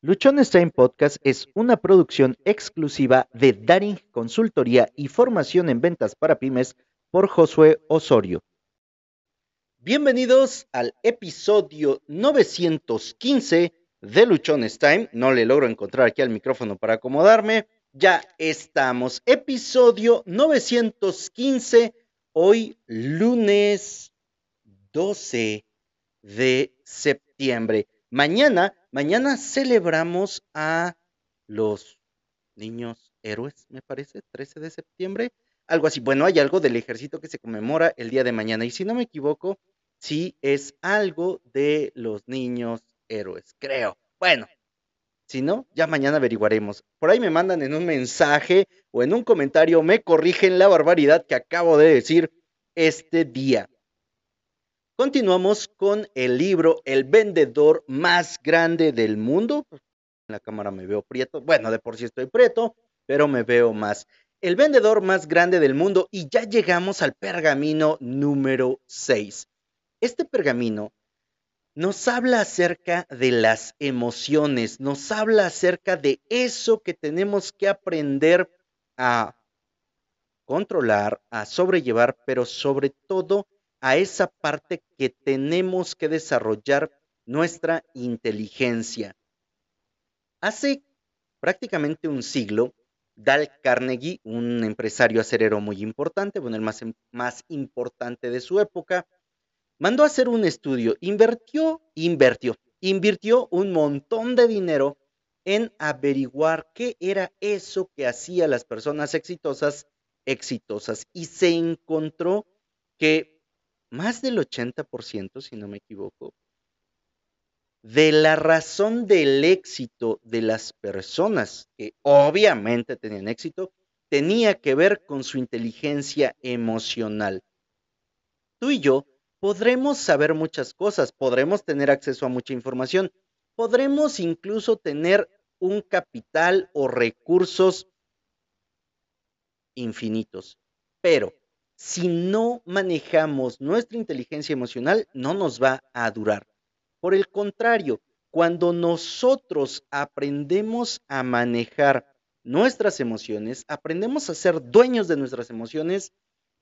Luchones Time Podcast es una producción exclusiva de Daring Consultoría y Formación en Ventas para Pymes por Josué Osorio. Bienvenidos al episodio 915 de Luchones Time. No le logro encontrar aquí al micrófono para acomodarme. Ya estamos. Episodio 915. Hoy lunes 12 de septiembre. Mañana Mañana celebramos a los niños héroes, me parece, 13 de septiembre, algo así. Bueno, hay algo del ejército que se conmemora el día de mañana y si no me equivoco, sí es algo de los niños héroes, creo. Bueno, si no, ya mañana averiguaremos. Por ahí me mandan en un mensaje o en un comentario, me corrigen la barbaridad que acabo de decir este día. Continuamos con el libro El vendedor más grande del mundo. En la cámara me veo prieto. Bueno, de por sí estoy prieto, pero me veo más. El vendedor más grande del mundo y ya llegamos al pergamino número 6. Este pergamino nos habla acerca de las emociones, nos habla acerca de eso que tenemos que aprender a controlar, a sobrellevar, pero sobre todo a esa parte que tenemos que desarrollar nuestra inteligencia. Hace prácticamente un siglo, Dal Carnegie, un empresario acerero muy importante, bueno, el más, más importante de su época, mandó a hacer un estudio, invirtió, invirtió, invirtió un montón de dinero en averiguar qué era eso que hacía las personas exitosas exitosas y se encontró que más del 80%, si no me equivoco, de la razón del éxito de las personas que obviamente tenían éxito, tenía que ver con su inteligencia emocional. Tú y yo podremos saber muchas cosas, podremos tener acceso a mucha información, podremos incluso tener un capital o recursos infinitos, pero si no manejamos nuestra inteligencia emocional, no nos va a durar. Por el contrario, cuando nosotros aprendemos a manejar nuestras emociones, aprendemos a ser dueños de nuestras emociones,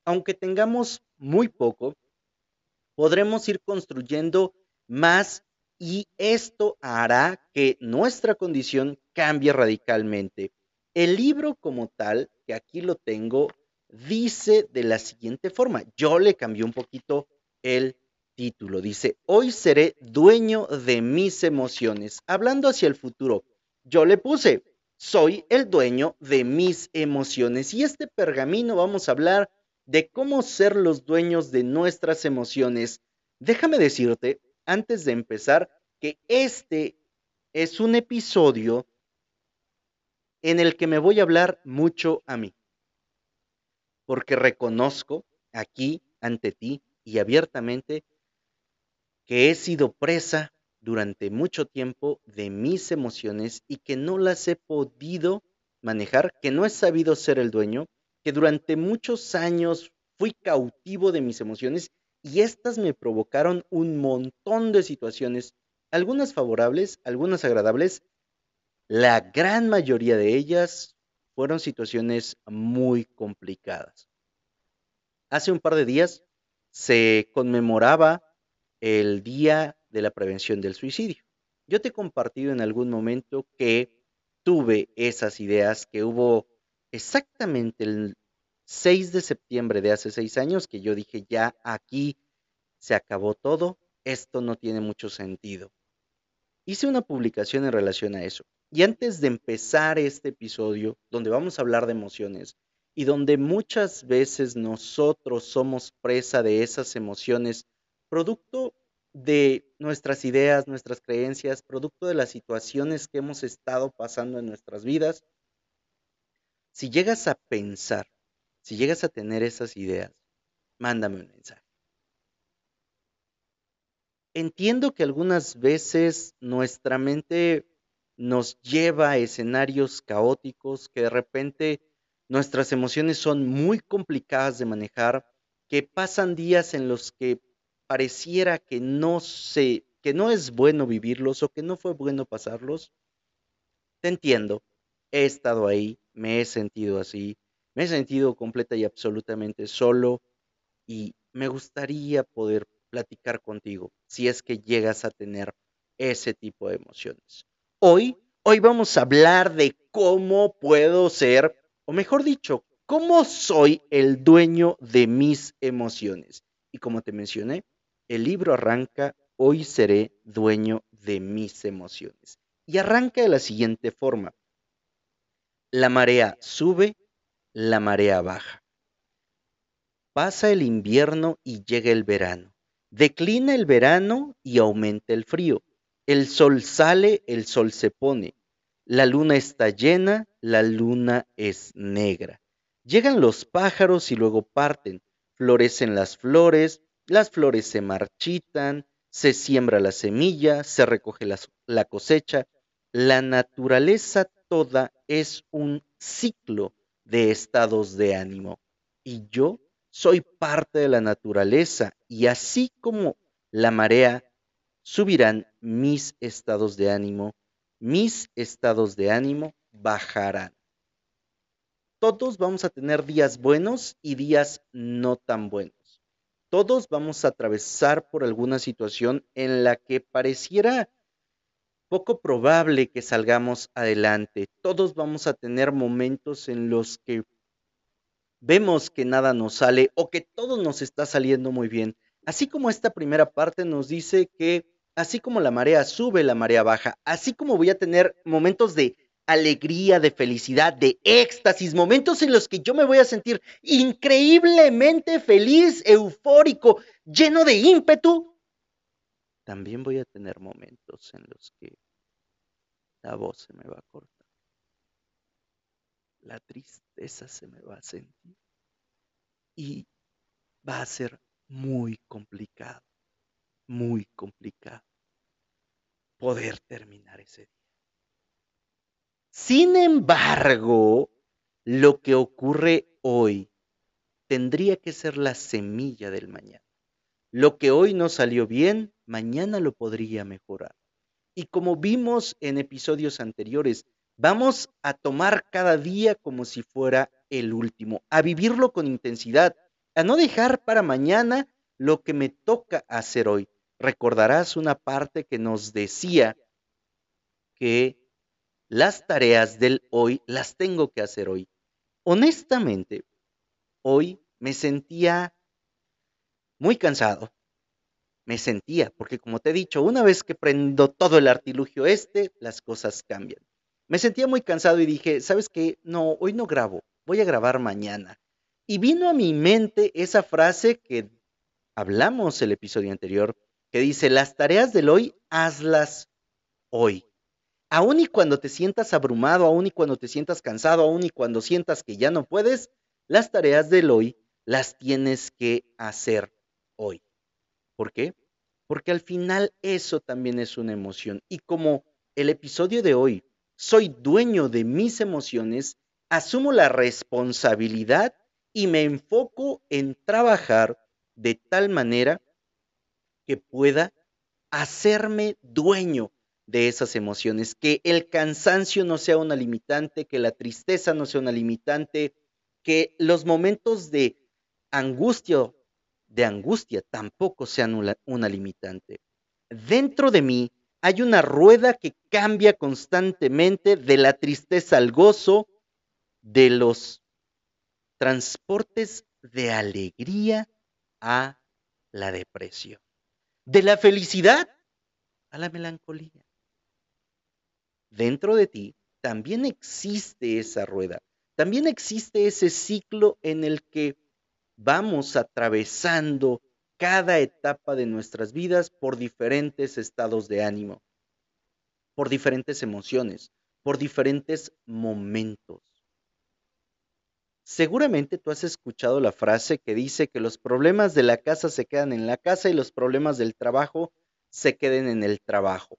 aunque tengamos muy poco, podremos ir construyendo más y esto hará que nuestra condición cambie radicalmente. El libro como tal, que aquí lo tengo, dice de la siguiente forma, yo le cambié un poquito el título, dice, hoy seré dueño de mis emociones, hablando hacia el futuro, yo le puse, soy el dueño de mis emociones y este pergamino vamos a hablar de cómo ser los dueños de nuestras emociones. Déjame decirte, antes de empezar, que este es un episodio en el que me voy a hablar mucho a mí porque reconozco aquí ante ti y abiertamente que he sido presa durante mucho tiempo de mis emociones y que no las he podido manejar, que no he sabido ser el dueño, que durante muchos años fui cautivo de mis emociones y estas me provocaron un montón de situaciones, algunas favorables, algunas agradables, la gran mayoría de ellas fueron situaciones muy complicadas. Hace un par de días se conmemoraba el Día de la Prevención del Suicidio. Yo te he compartido en algún momento que tuve esas ideas, que hubo exactamente el 6 de septiembre de hace seis años que yo dije, ya aquí se acabó todo, esto no tiene mucho sentido. Hice una publicación en relación a eso. Y antes de empezar este episodio, donde vamos a hablar de emociones y donde muchas veces nosotros somos presa de esas emociones, producto de nuestras ideas, nuestras creencias, producto de las situaciones que hemos estado pasando en nuestras vidas, si llegas a pensar, si llegas a tener esas ideas, mándame un mensaje. Entiendo que algunas veces nuestra mente nos lleva a escenarios caóticos que de repente nuestras emociones son muy complicadas de manejar, que pasan días en los que pareciera que no se que no es bueno vivirlos o que no fue bueno pasarlos. te entiendo, he estado ahí, me he sentido así, me he sentido completa y absolutamente solo y me gustaría poder platicar contigo si es que llegas a tener ese tipo de emociones. Hoy, hoy vamos a hablar de cómo puedo ser, o mejor dicho, cómo soy el dueño de mis emociones. Y como te mencioné, el libro arranca, hoy seré dueño de mis emociones. Y arranca de la siguiente forma. La marea sube, la marea baja. Pasa el invierno y llega el verano. Declina el verano y aumenta el frío. El sol sale, el sol se pone. La luna está llena, la luna es negra. Llegan los pájaros y luego parten. Florecen las flores, las flores se marchitan, se siembra la semilla, se recoge la, cosecha. La naturaleza toda es un ciclo de estados de ánimo. Y yo soy parte de la naturaleza y así como la marea, subirán mis estados de ánimo, mis estados de ánimo bajarán. Todos vamos a tener días buenos y días no tan buenos. Todos vamos a atravesar por alguna situación en la que pareciera poco probable que salgamos adelante. Todos vamos a tener momentos en los que vemos que nada nos sale o que todo nos está saliendo muy bien. Así como esta primera parte nos dice que así como la marea sube, la marea baja, así como voy a tener momentos de alegría, de felicidad, de éxtasis, momentos en los que yo me voy a sentir increíblemente feliz, eufórico, lleno de ímpetu, también voy a tener momentos en los que la voz se me va a cortar. La tristeza se me va a sentir. Y va a ser muy complicado, muy complicado poder terminar ese día. Sin embargo, lo que ocurre hoy tendría que ser la semilla del mañana. Lo que hoy no salió bien, mañana lo podría mejorar. Y como vimos en episodios anteriores, Vamos a tomar cada día como si fuera el último, a vivirlo con intensidad, a no dejar para mañana lo que me toca hacer hoy. Recordarás una parte que nos decía que las tareas del hoy las tengo que hacer hoy. Honestamente, hoy me sentía muy cansado. Me sentía, porque como te he dicho, una vez que prendo todo el artilugio este, las cosas cambian. Me sentía muy cansado y dije, ¿sabes qué? No, hoy no grabo, voy a grabar mañana. Y vino a mi mente esa frase que hablamos el episodio anterior, que dice, las tareas del hoy, hazlas hoy. Aún y cuando te sientas abrumado, aún y cuando te sientas cansado, aún y cuando sientas que ya no puedes, las tareas del hoy las tienes que hacer hoy. ¿Por qué? Porque al final eso también es una emoción. Y como el episodio de hoy soy dueño de mis emociones, asumo la responsabilidad y me enfoco en trabajar de tal manera que pueda hacerme dueño de esas emociones, que el cansancio no sea una limitante, que la tristeza no sea una limitante, que los momentos de angustia, de angustia tampoco sean una, una limitante. Dentro de mí hay una rueda que cambia constantemente de la tristeza al gozo, de los transportes de alegría a la depresión, de la felicidad a la melancolía. Dentro de ti también existe esa rueda, también existe ese ciclo en el que vamos atravesando cada etapa de nuestras vidas por diferentes estados de ánimo, por diferentes emociones, por diferentes momentos. Seguramente tú has escuchado la frase que dice que los problemas de la casa se quedan en la casa y los problemas del trabajo se queden en el trabajo.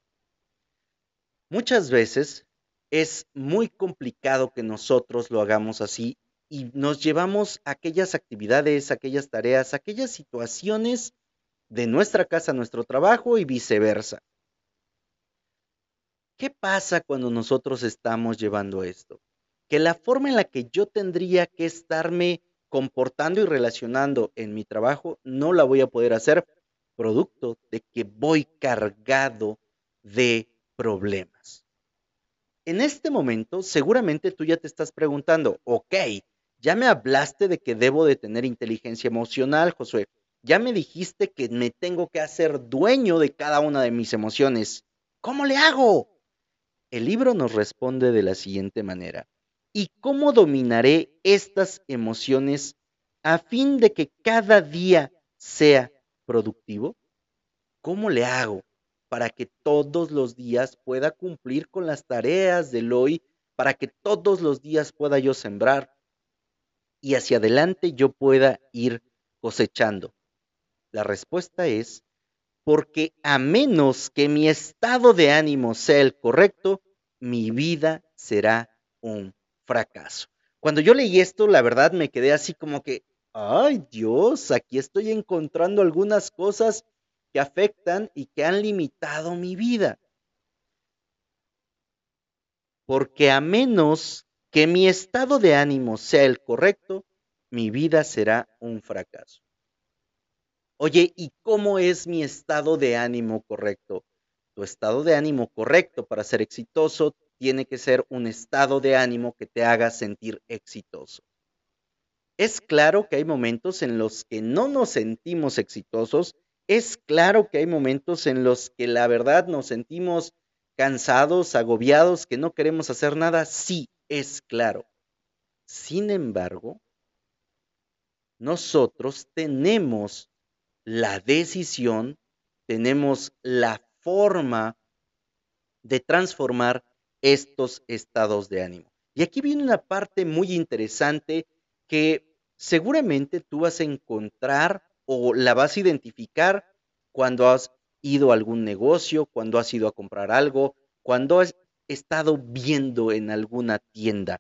Muchas veces es muy complicado que nosotros lo hagamos así y nos llevamos aquellas actividades, aquellas tareas, aquellas situaciones de nuestra casa a nuestro trabajo y viceversa. ¿Qué pasa cuando nosotros estamos llevando esto? Que la forma en la que yo tendría que estarme comportando y relacionando en mi trabajo no la voy a poder hacer producto de que voy cargado de problemas. En este momento, seguramente tú ya te estás preguntando, ok, ya me hablaste de que debo de tener inteligencia emocional, Josué. Ya me dijiste que me tengo que hacer dueño de cada una de mis emociones. ¿Cómo le hago? El libro nos responde de la siguiente manera. ¿Y cómo dominaré estas emociones a fin de que cada día sea productivo? ¿Cómo le hago para que todos los días pueda cumplir con las tareas del hoy, para que todos los días pueda yo sembrar y hacia adelante yo pueda ir cosechando? La respuesta es porque a menos que mi estado de ánimo sea el correcto, mi vida será un fracaso. Cuando yo leí esto, la verdad me quedé así como que, ay Dios, aquí estoy encontrando algunas cosas que afectan y que han limitado mi vida. Porque a menos que mi estado de ánimo sea el correcto, mi vida será un fracaso. Oye, ¿y cómo es mi estado de ánimo correcto? Tu estado de ánimo correcto para ser exitoso tiene que ser un estado de ánimo que te haga sentir exitoso. Es claro que hay momentos en los que no nos sentimos exitosos, es claro que hay momentos en los que la verdad nos sentimos cansados, agobiados, que no queremos hacer nada, sí, es claro. Sin embargo, nosotros tenemos la decisión, tenemos la forma de transformar estos estados de ánimo. Y aquí viene una parte muy interesante que seguramente tú vas a encontrar o la vas a identificar cuando has ido a algún negocio, cuando has ido a comprar algo, cuando has estado viendo en alguna tienda.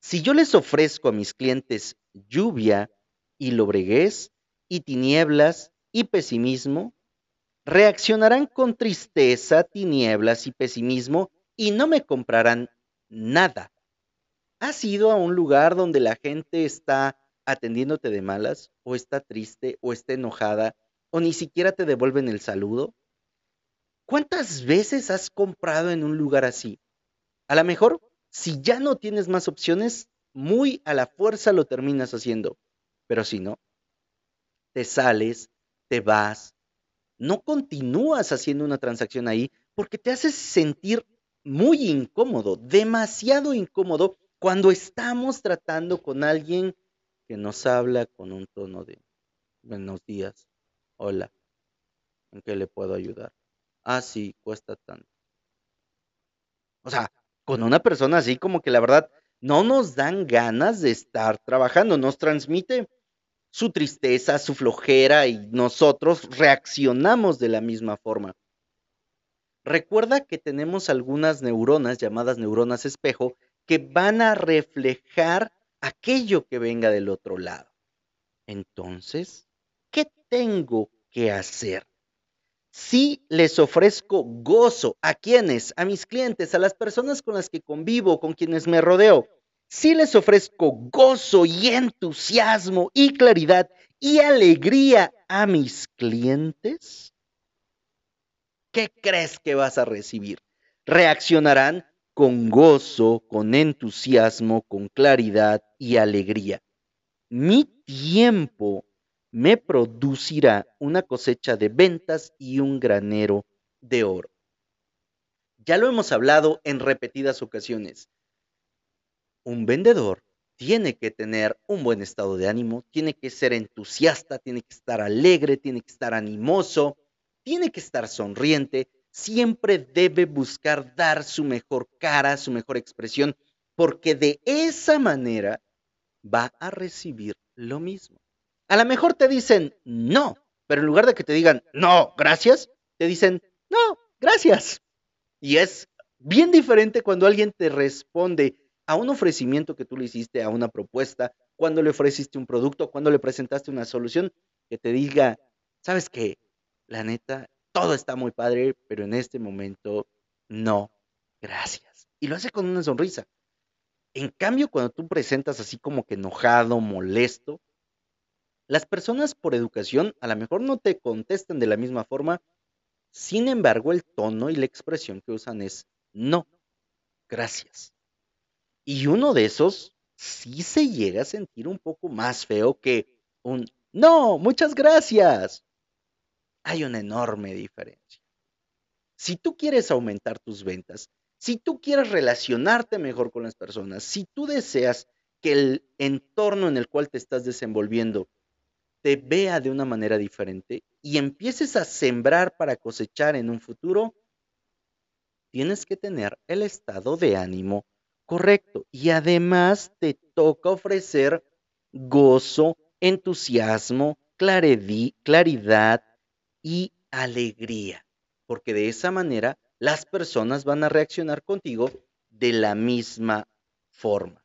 Si yo les ofrezco a mis clientes lluvia y lobreguez y tinieblas y pesimismo, reaccionarán con tristeza, tinieblas y pesimismo y no me comprarán nada. ¿Has ido a un lugar donde la gente está atendiéndote de malas o está triste o está enojada o ni siquiera te devuelven el saludo? ¿Cuántas veces has comprado en un lugar así? A lo mejor, si ya no tienes más opciones, muy a la fuerza lo terminas haciendo. Pero si no, te sales, te vas, no continúas haciendo una transacción ahí porque te haces sentir muy incómodo, demasiado incómodo cuando estamos tratando con alguien que nos habla con un tono de buenos días, hola, ¿en qué le puedo ayudar? Ah, sí, cuesta tanto. O sea, con una persona así como que la verdad no nos dan ganas de estar trabajando, nos transmite su tristeza, su flojera y nosotros reaccionamos de la misma forma. Recuerda que tenemos algunas neuronas llamadas neuronas espejo que van a reflejar aquello que venga del otro lado. Entonces, ¿qué tengo que hacer? Si les ofrezco gozo a quienes, a mis clientes, a las personas con las que convivo, con quienes me rodeo, si les ofrezco gozo y entusiasmo y claridad y alegría a mis clientes, ¿qué crees que vas a recibir? Reaccionarán con gozo, con entusiasmo, con claridad y alegría. Mi tiempo me producirá una cosecha de ventas y un granero de oro. Ya lo hemos hablado en repetidas ocasiones. Un vendedor tiene que tener un buen estado de ánimo, tiene que ser entusiasta, tiene que estar alegre, tiene que estar animoso, tiene que estar sonriente, siempre debe buscar dar su mejor cara, su mejor expresión, porque de esa manera va a recibir lo mismo. A lo mejor te dicen no, pero en lugar de que te digan no, gracias, te dicen no, gracias. Y es bien diferente cuando alguien te responde a un ofrecimiento que tú le hiciste, a una propuesta, cuando le ofreciste un producto, cuando le presentaste una solución, que te diga, sabes qué, la neta, todo está muy padre, pero en este momento no, gracias. Y lo hace con una sonrisa. En cambio, cuando tú presentas así como que enojado, molesto, las personas por educación a lo mejor no te contestan de la misma forma, sin embargo el tono y la expresión que usan es no, gracias. Y uno de esos sí se llega a sentir un poco más feo que un no, muchas gracias. Hay una enorme diferencia. Si tú quieres aumentar tus ventas, si tú quieres relacionarte mejor con las personas, si tú deseas que el entorno en el cual te estás desenvolviendo te vea de una manera diferente y empieces a sembrar para cosechar en un futuro, tienes que tener el estado de ánimo correcto. Y además te toca ofrecer gozo, entusiasmo, claridad y alegría. Porque de esa manera las personas van a reaccionar contigo de la misma forma.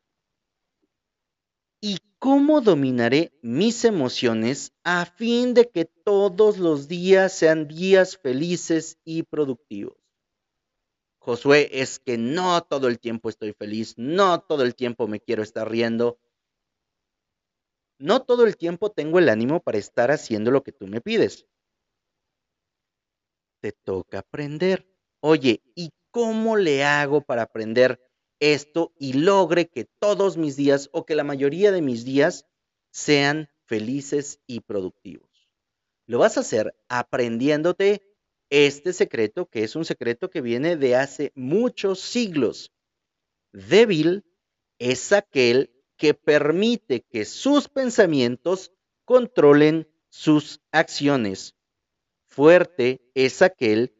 ¿Y cómo dominaré mis emociones a fin de que todos los días sean días felices y productivos? Josué, es que no todo el tiempo estoy feliz, no todo el tiempo me quiero estar riendo, no todo el tiempo tengo el ánimo para estar haciendo lo que tú me pides. Te toca aprender. Oye, ¿y cómo le hago para aprender esto y logre que todos mis días o que la mayoría de mis días sean felices y productivos? Lo vas a hacer aprendiéndote este secreto, que es un secreto que viene de hace muchos siglos. Débil es aquel que permite que sus pensamientos controlen sus acciones. Fuerte es aquel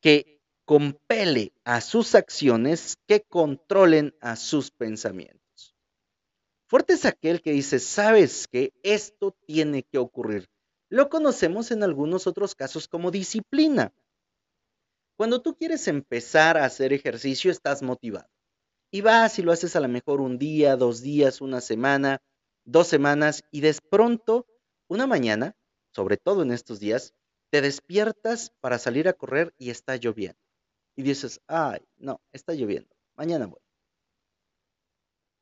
que compele a sus acciones que controlen a sus pensamientos. Fuerte es aquel que dice, sabes que esto tiene que ocurrir. Lo conocemos en algunos otros casos como disciplina. Cuando tú quieres empezar a hacer ejercicio, estás motivado. Y vas y lo haces a lo mejor un día, dos días, una semana, dos semanas, y de pronto, una mañana, sobre todo en estos días, te despiertas para salir a correr y está lloviendo. Y dices, ay, no, está lloviendo, mañana voy.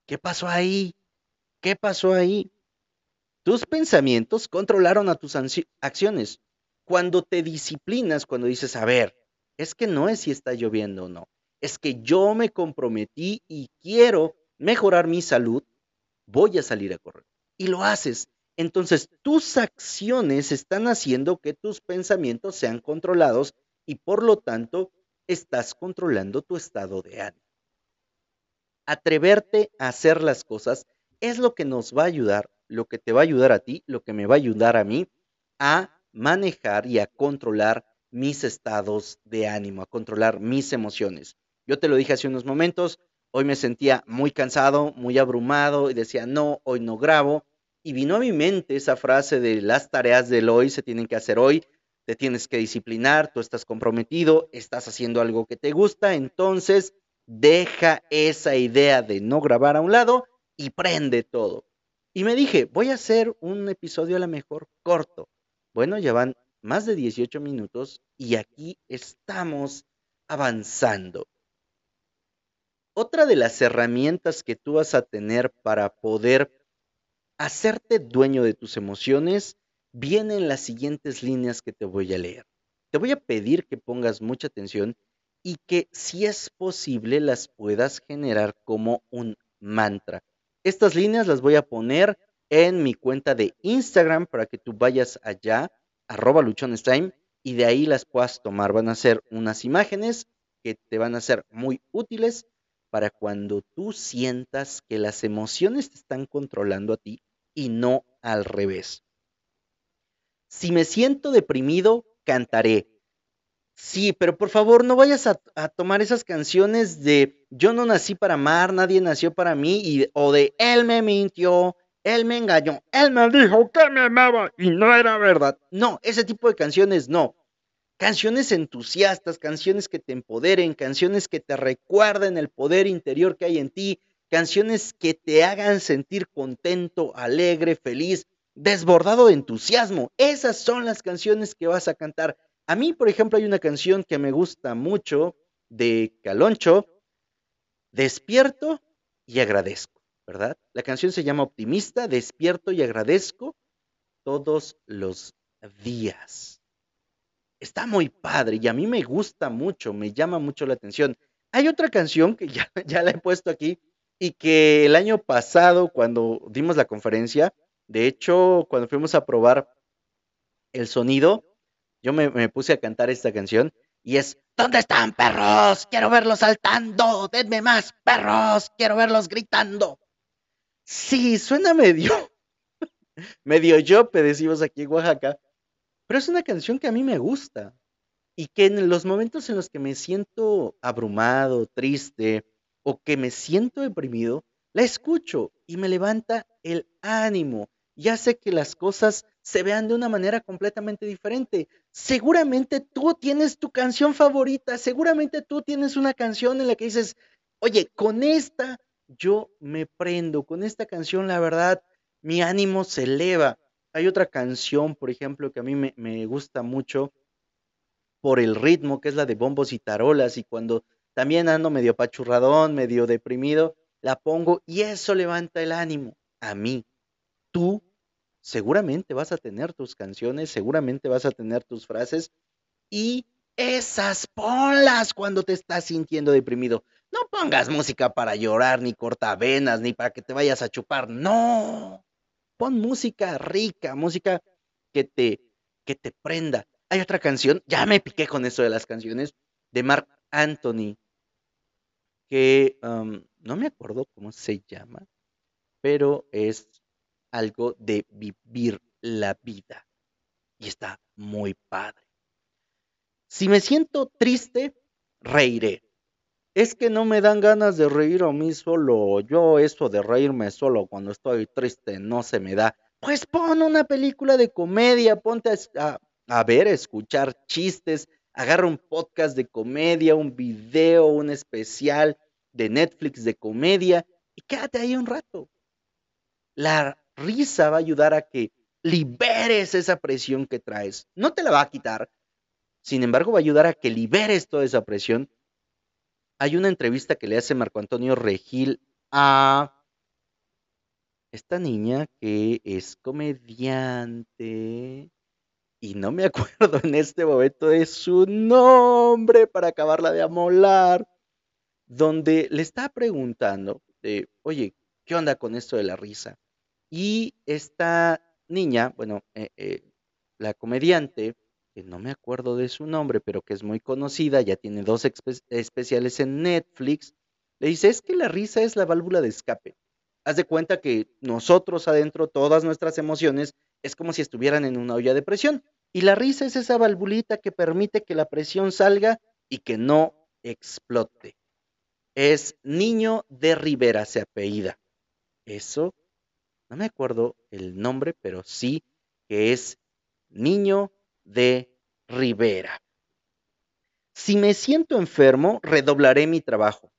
¿Qué pasó ahí? ¿Qué pasó ahí? Tus pensamientos controlaron a tus acciones. Cuando te disciplinas, cuando dices, a ver, es que no es si está lloviendo o no, es que yo me comprometí y quiero mejorar mi salud, voy a salir a correr. Y lo haces. Entonces, tus acciones están haciendo que tus pensamientos sean controlados y por lo tanto estás controlando tu estado de ánimo. Atreverte a hacer las cosas es lo que nos va a ayudar lo que te va a ayudar a ti, lo que me va a ayudar a mí a manejar y a controlar mis estados de ánimo, a controlar mis emociones. Yo te lo dije hace unos momentos, hoy me sentía muy cansado, muy abrumado y decía, no, hoy no grabo. Y vino a mi mente esa frase de las tareas del hoy se tienen que hacer hoy, te tienes que disciplinar, tú estás comprometido, estás haciendo algo que te gusta, entonces deja esa idea de no grabar a un lado y prende todo. Y me dije, voy a hacer un episodio a lo mejor corto. Bueno, ya van más de 18 minutos y aquí estamos avanzando. Otra de las herramientas que tú vas a tener para poder hacerte dueño de tus emociones viene en las siguientes líneas que te voy a leer. Te voy a pedir que pongas mucha atención y que si es posible las puedas generar como un mantra. Estas líneas las voy a poner en mi cuenta de Instagram para que tú vayas allá, arroba luchonestime, y de ahí las puedas tomar. Van a ser unas imágenes que te van a ser muy útiles para cuando tú sientas que las emociones te están controlando a ti y no al revés. Si me siento deprimido, cantaré. Sí, pero por favor no vayas a, tomar esas canciones de yo no nací para amar, nadie nació para mí, y, o de él me mintió, él me engañó, él me dijo que me amaba y no era verdad. No, ese tipo de canciones no. Canciones entusiastas, canciones que te empoderen, canciones que te recuerden el poder interior que hay en ti, canciones que te hagan sentir contento, alegre, feliz, desbordado de entusiasmo. Esas son las canciones que vas a cantar a mí, por ejemplo, hay una canción que me gusta mucho de Caloncho, Despierto y agradezco, ¿verdad? La canción se llama Optimista, Despierto y agradezco todos los días. Está muy padre y a mí me gusta mucho, me llama mucho la atención. Hay otra canción que ya, ya la he puesto aquí y que el año pasado, cuando dimos la conferencia, de hecho, cuando fuimos a probar el sonido, yo me, puse a cantar esta canción y es, ¿dónde están perros? Quiero verlos saltando, denme más perros, quiero verlos gritando. Sí, suena medio, medio yope, decimos aquí en Oaxaca, pero es una canción que a mí me gusta y que en los momentos en los que me siento abrumado, triste o que me siento deprimido, la escucho y me levanta el ánimo y hace que las cosas se vean de una manera completamente diferente. Seguramente tú tienes tu canción favorita, seguramente tú tienes una canción en la que dices, oye, con esta yo me prendo, con esta canción la verdad mi ánimo se eleva. Hay otra canción, por ejemplo, que a mí me, me gusta mucho por el ritmo, que es la de bombos y tarolas, y cuando también ando medio pachurradón, medio deprimido, la pongo y eso levanta el ánimo a mí. Tú seguramente vas a tener tus canciones, seguramente vas a tener tus frases y esas ponlas cuando te estás sintiendo deprimido. No pongas música para llorar, ni cortavenas, ni para que te vayas a chupar. No. Pon música rica, música que te, que te prenda. Hay otra canción, ya me piqué con eso de las canciones, de Mark Anthony, que no me acuerdo cómo se llama, pero es algo de vivir la vida. Y está muy padre. Si me siento triste, reiré. Es que no me dan ganas de reír a mí solo. Yo eso de reírme solo cuando estoy triste no se me da. Pues pon una película de comedia, ponte a, ver, escuchar chistes, agarra un podcast de comedia, un video, un especial de Netflix de comedia y quédate ahí un rato. La risa va a ayudar a que liberes esa presión que traes. No te la va a quitar, sin embargo va a ayudar a que liberes toda esa presión. Hay una entrevista que le hace Marco Antonio Regil a esta niña que es comediante y no me acuerdo en este momento de su nombre para acabarla de amolar, donde le está preguntando de, oye, ¿qué onda con esto de la risa? Y esta niña, bueno, eh, eh, la comediante, que no me acuerdo de su nombre, pero que es muy conocida, ya tiene dos especiales en Netflix, le dice, es que la risa es la válvula de escape. Haz de cuenta que nosotros adentro, todas nuestras emociones, es como si estuvieran en una olla de presión. Y la risa es esa valvulita que permite que la presión salga y que no explote. Es Niño de Rivera, se apellida. Eso no me acuerdo el nombre, pero sí que es Niño de Rivera. Si me siento enfermo, redoblaré mi trabajo.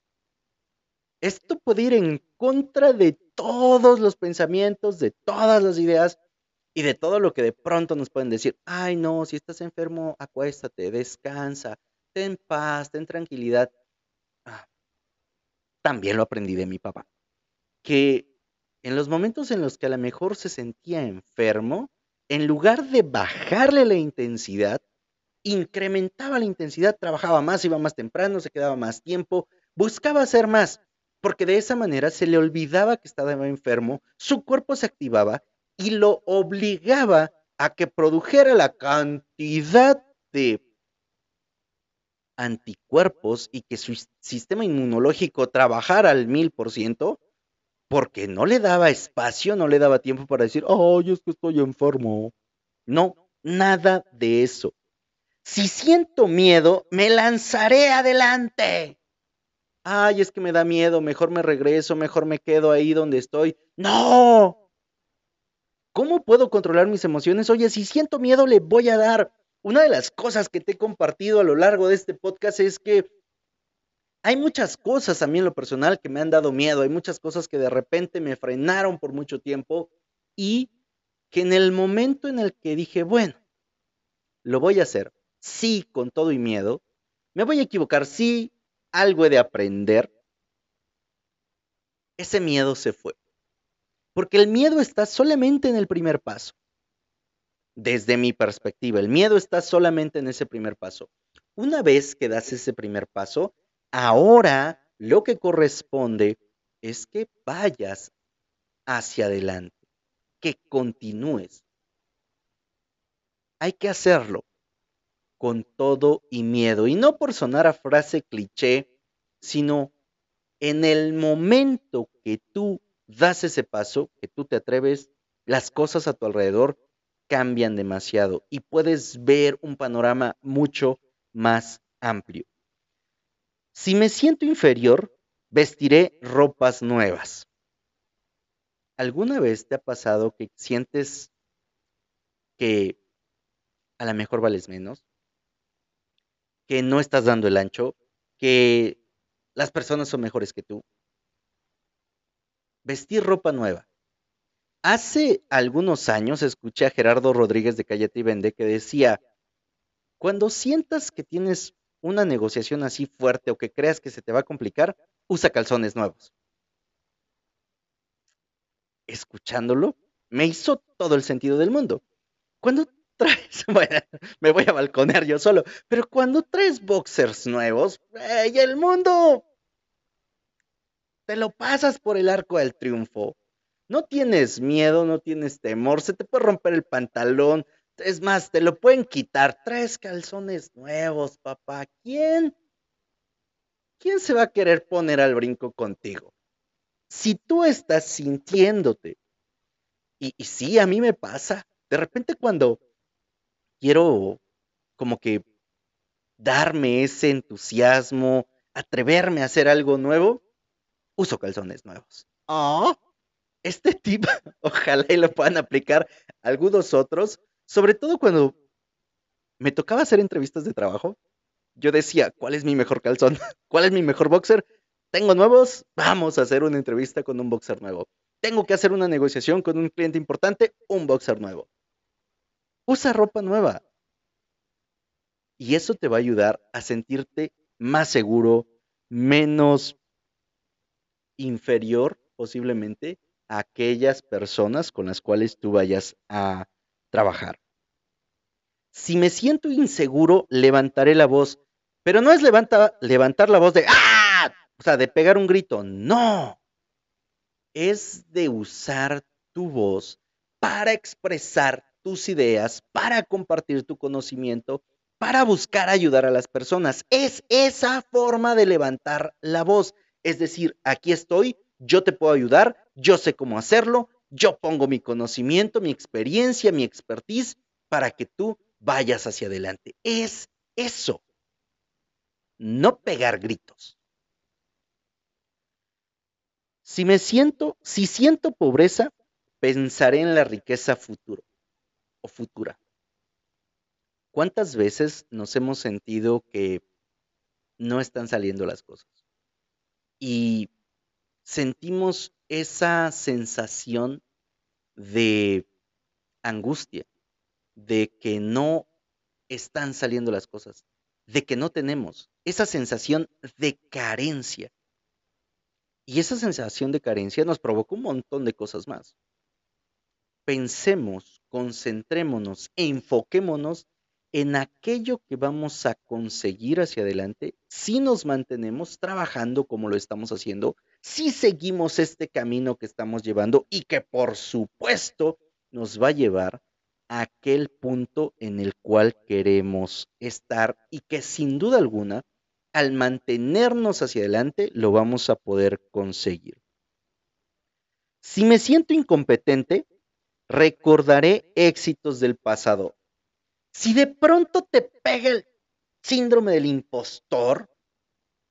Esto puede ir en contra de todos los pensamientos, de todas las ideas y de todo lo que de pronto nos pueden decir. Ay, no, si estás enfermo, acuéstate, descansa, ten paz, ten tranquilidad. Ah, también lo aprendí de mi papá, que en los momentos en los que a lo mejor se sentía enfermo, en lugar de bajarle la intensidad, incrementaba la intensidad, trabajaba más, iba más temprano, se quedaba más tiempo, buscaba hacer más, porque de esa manera se le olvidaba que estaba enfermo, su cuerpo se activaba y lo obligaba a que produjera la cantidad de anticuerpos y que su sistema inmunológico trabajara al mil por ciento porque no le daba espacio, no le daba tiempo para decir, ay, es que estoy enfermo. No, nada de eso. Si siento miedo, me lanzaré adelante. Ay, es que me da miedo, mejor me regreso, mejor me quedo ahí donde estoy. No. ¿Cómo puedo controlar mis emociones? Oye, si siento miedo, le voy a dar. Una de las cosas que te he compartido a lo largo de este podcast es que hay muchas cosas a mí en lo personal que me han dado miedo, hay muchas cosas que de repente me frenaron por mucho tiempo y que en el momento en el que dije, bueno, lo voy a hacer, sí, con todo y miedo, me voy a equivocar, sí, algo he de aprender, ese miedo se fue. Porque el miedo está solamente en el primer paso. Desde mi perspectiva, el miedo está solamente en ese primer paso. Una vez que das ese primer paso, ahora lo que corresponde es que vayas hacia adelante, que continúes. Hay que hacerlo con todo y miedo. Y no por sonar a frase cliché, sino en el momento que tú das ese paso, que tú te atreves, las cosas a tu alrededor cambian demasiado y puedes ver un panorama mucho más amplio. Si me siento inferior, vestiré ropas nuevas. ¿Alguna vez te ha pasado que sientes que a lo mejor vales menos? Que no estás dando el ancho, que las personas son mejores que tú. Vestir ropa nueva. Hace algunos años escuché a Gerardo Rodríguez de Callete y Vende que decía, cuando sientas que tienes una negociación así fuerte o que creas que se te va a complicar, usa calzones nuevos. Escuchándolo, me hizo todo el sentido del mundo. Cuando traes, bueno, me voy a balconear yo solo, pero cuando traes boxers nuevos, y el mundo te lo pasas por el arco del triunfo. No tienes miedo, no tienes temor, se te puede romper el pantalón, es más, te lo pueden quitar. Tres calzones nuevos, papá. ¿Quién? ¿Quién se va a querer poner al brinco contigo? Si tú estás sintiéndote, y, y sí, a mí me pasa, de repente cuando quiero como que darme ese entusiasmo, atreverme a hacer algo nuevo, uso calzones nuevos. Oh, este tip, ojalá y lo puedan aplicar algunos otros, sobre todo cuando me tocaba hacer entrevistas de trabajo, yo decía, ¿cuál es mi mejor calzón? ¿Cuál es mi mejor boxer? Tengo nuevos, vamos a hacer una entrevista con un boxer nuevo. Tengo que hacer una negociación con un cliente importante, un boxer nuevo. Usa ropa nueva. Y eso te va a ayudar a sentirte más seguro, menos inferior posiblemente a aquellas personas con las cuales tú vayas a trabajar. Si me siento inseguro, levantaré la voz, pero no es levantar la voz de ¡ah! O sea, de pegar un grito, no. Es de usar tu voz para expresar tus ideas, para compartir tu conocimiento, para buscar ayudar a las personas. Es esa forma de levantar la voz. Es decir, aquí estoy, yo te puedo ayudar, yo sé cómo hacerlo, yo pongo mi conocimiento, mi experiencia, mi expertise para que tú vayas hacia adelante. Es eso. No pegar gritos. Si me siento, si siento pobreza, pensaré en la riqueza futuro o futura. ¿Cuántas veces nos hemos sentido que no están saliendo las cosas? Y sentimos esa sensación de angustia, de que no están saliendo las cosas, de que no tenemos, esa sensación de carencia. Y esa sensación de carencia nos provoca un montón de cosas más. Pensemos, concentrémonos, enfoquémonos en aquello que vamos a conseguir hacia adelante si nos mantenemos trabajando como lo estamos haciendo, si seguimos este camino que estamos llevando y que por supuesto nos va a llevar a aquel punto en el cual queremos estar y que sin duda alguna, al mantenernos hacia adelante, lo vamos a poder conseguir. Si me siento incompetente, recordaré éxitos del pasado si de pronto te pega el síndrome del impostor,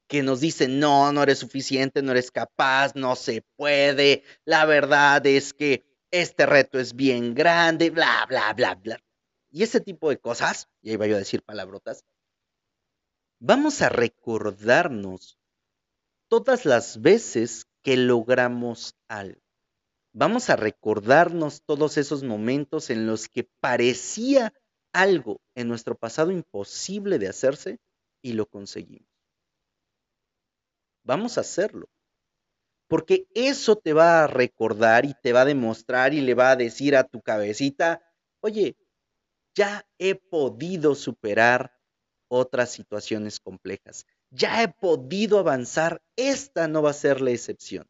que nos dice, no, no eres suficiente, no eres capaz, no se puede, la verdad es que este reto es bien grande, bla, bla, bla, bla. Y ese tipo de cosas, y ahí voy a decir palabrotas, vamos a recordarnos todas las veces que logramos algo. Vamos a recordarnos todos esos momentos en los que parecía algo en nuestro pasado imposible de hacerse y lo conseguimos. vamos a hacerlo. Porque eso te va a recordar y te va a demostrar y le va a decir a tu cabecita, oye, ya he podido superar otras situaciones complejas, ya he podido avanzar, esta no va a ser la excepción.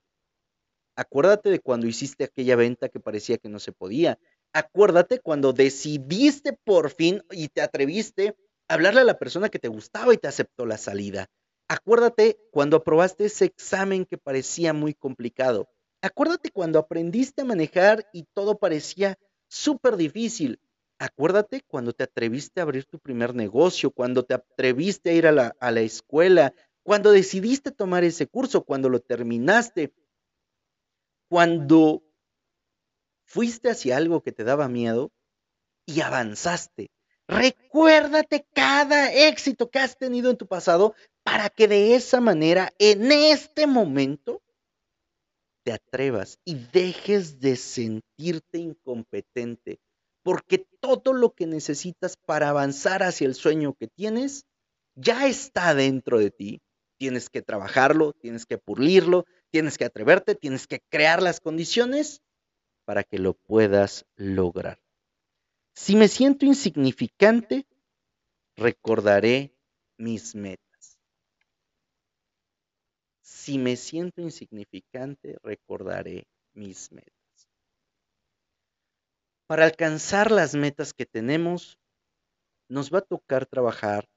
Acuérdate de cuando hiciste aquella venta que parecía que no se podía. Acuérdate cuando decidiste por fin y te atreviste a hablarle a la persona que te gustaba y te aceptó la salida. Acuérdate cuando aprobaste ese examen que parecía muy complicado. Acuérdate cuando aprendiste a manejar y todo parecía súper difícil. Acuérdate cuando te atreviste a abrir tu primer negocio, cuando te atreviste a ir a la, a la escuela, cuando decidiste tomar ese curso, cuando lo terminaste, cuando fuiste hacia algo que te daba miedo y avanzaste. Recuérdate cada éxito que has tenido en tu pasado para que de esa manera, en este momento, te atrevas y dejes de sentirte incompetente, porque todo lo que necesitas para avanzar hacia el sueño que tienes ya está dentro de ti. Tienes que trabajarlo, tienes que pulirlo, tienes que atreverte, tienes que crear las condiciones para que lo puedas lograr. Si me siento insignificante, recordaré mis metas. Si me siento insignificante, recordaré mis metas. Para alcanzar las metas que tenemos, nos va a tocar trabajar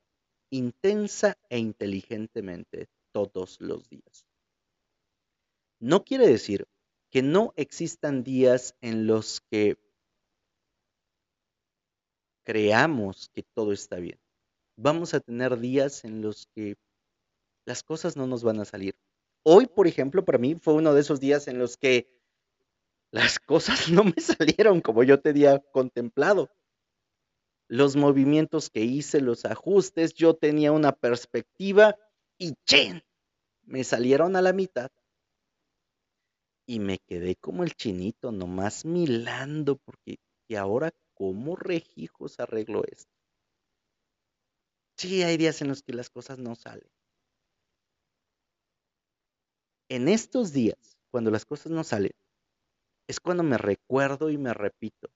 intensa e inteligentemente todos los días. No quiere decir que no existan días en los que creamos que todo está bien. Vamos a tener días en los que las cosas no nos van a salir Hoy, por ejemplo, para mí fue uno de esos días en los que las cosas no me salieron como yo tenía contemplado. Los movimientos que hice, los ajustes, yo tenía una perspectiva y ¡chen! me salieron a la mitad. Y me quedé como el chinito, nomás milando, porque ¿y ahora cómo rejijos arreglo esto? Sí, hay días en los que las cosas no salen en estos días, cuando las cosas no salen, es cuando me recuerdo y me repito,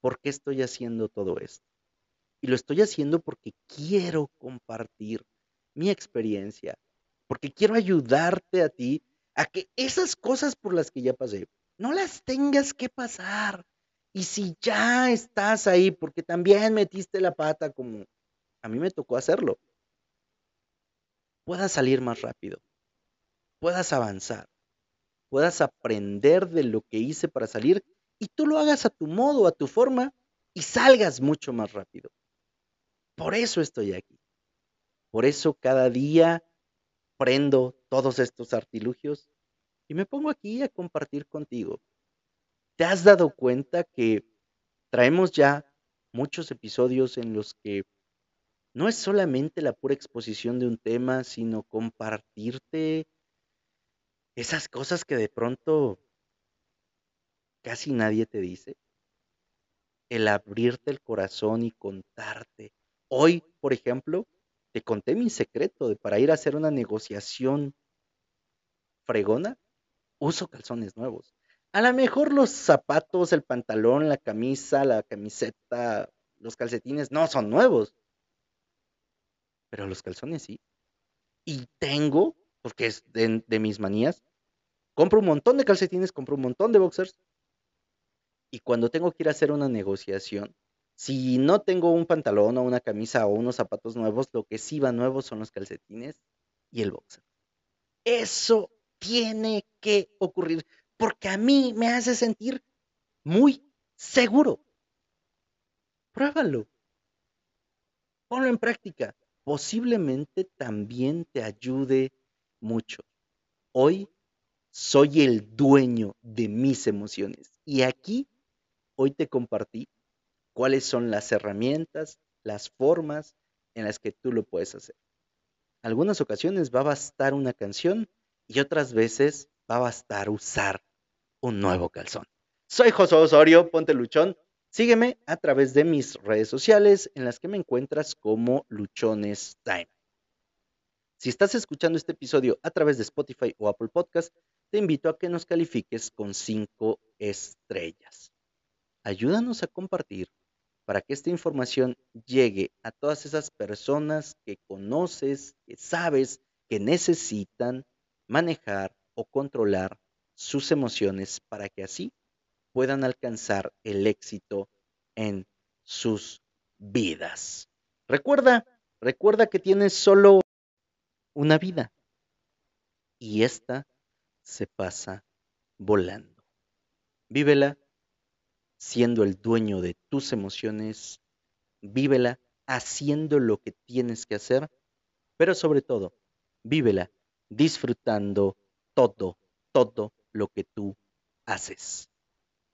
¿por qué estoy haciendo todo esto? Y lo estoy haciendo porque quiero compartir mi experiencia, porque quiero ayudarte a ti a que esas cosas por las que ya pasé, no las tengas que pasar. Y si ya estás ahí, porque también metiste la pata como a mí me tocó hacerlo, puedas salir más rápido puedas avanzar, puedas aprender de lo que hice para salir y tú lo hagas a tu modo, a tu forma y salgas mucho más rápido. Por eso estoy aquí. Por eso cada día prendo todos estos artilugios y me pongo aquí a compartir contigo. ¿Te has dado cuenta que traemos ya muchos episodios en los que no es solamente la pura exposición de un tema, sino compartirte esas cosas que de pronto casi nadie te dice. El abrirte el corazón y contarte. Hoy, por ejemplo, conté mi secreto de para ir a hacer una negociación fregona, uso calzones nuevos. A lo mejor los zapatos, el pantalón, la camisa, la camiseta, los calcetines no son nuevos. Pero los calzones sí. Y tengo, porque es de, de mis manías, Compro un montón de calcetines, compro un montón de boxers. Y cuando tengo que ir a hacer una negociación, si no tengo un pantalón o una camisa o unos zapatos nuevos, lo que sí va nuevo son los calcetines y el boxer. Eso tiene que ocurrir porque a mí me hace sentir muy seguro. Pruébalo. Ponlo en práctica. Posiblemente también te ayude mucho. Hoy soy el dueño de mis emociones. Y aquí hoy te compartí cuáles son las herramientas, las formas en las que tú lo puedes hacer. Algunas ocasiones va a bastar una canción y otras veces va a bastar usar un nuevo calzón. Soy José Osorio, ponte luchón. Sígueme a través de mis redes sociales en las que me encuentras como Luchones Time. Si estás escuchando este episodio a través de Spotify o Apple Podcast, te invito a que nos califiques con cinco estrellas. Ayúdanos a compartir para que esta información llegue a todas esas personas que conoces, que sabes, que necesitan manejar o controlar sus emociones para que así puedan alcanzar el éxito en sus vidas. Recuerda, recuerda que tienes solo una vida y esta se pasa volando. Vívela siendo el dueño de tus emociones, vívela haciendo lo que tienes que hacer, pero sobre todo, vívela disfrutando todo, todo lo que tú haces.